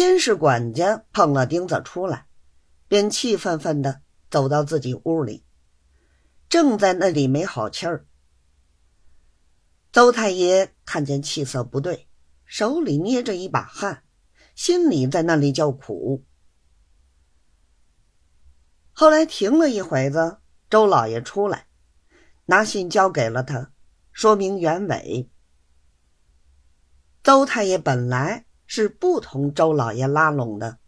先是管家碰了钉子出来，便气愤愤的走到自己屋里，正在那里没好气儿。邹太爷看见气色不对，手里捏着一把汗，心里在那里叫苦。后来停了一会子，周老爷出来，拿信交给了他，说明原委。邹太爷本来是不同周老爷拉拢的，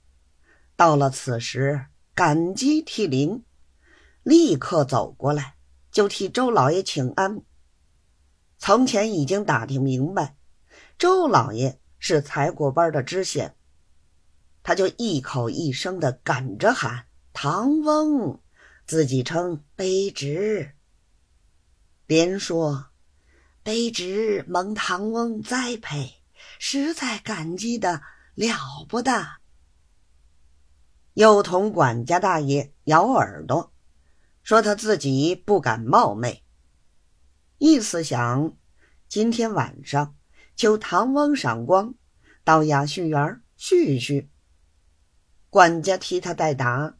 到了此时感激涕零，立刻走过来就替周老爷请安。从前已经打听明白，周老爷是才国班的知县，他就一口一声的赶着喊唐翁，自己称卑职，连说卑职蒙唐翁栽培，实在感激的了不得。又同管家大爷咬耳朵，说他自己不敢冒昧。意思想，今天晚上求唐翁赏光，到雅叙园叙叙。管家替他代答。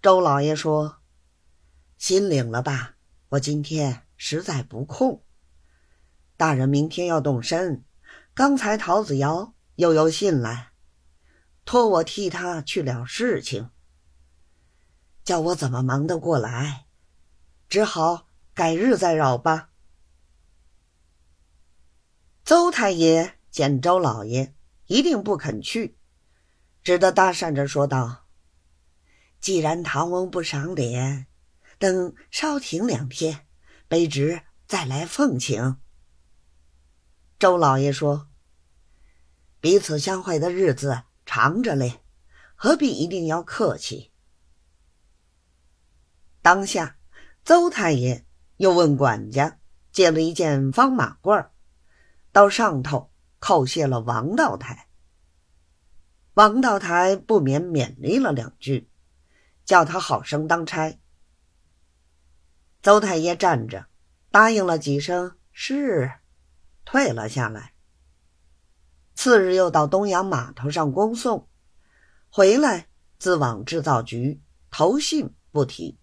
周老爷说：“心领了吧，我今天实在不空。大人明天要动身，刚才陶子尧又有信来，托我替他去了事情，叫我怎么忙得过来，只好。”改日再扰吧。邹太爷见周老爷一定不肯去，只得搭讪着说道：“既然唐翁不赏脸，等稍停两天，卑职再来奉请。”周老爷说：“彼此相会的日子长着嘞，何必一定要客气？”当下，邹太爷。又问管家借了一件方马褂，到上头叩谢了王道台。王道台不免勉励了两句，叫他好生当差。邹太爷站着，答应了几声是，退了下来。次日又到东阳码头上恭送，回来自往制造局投信不提。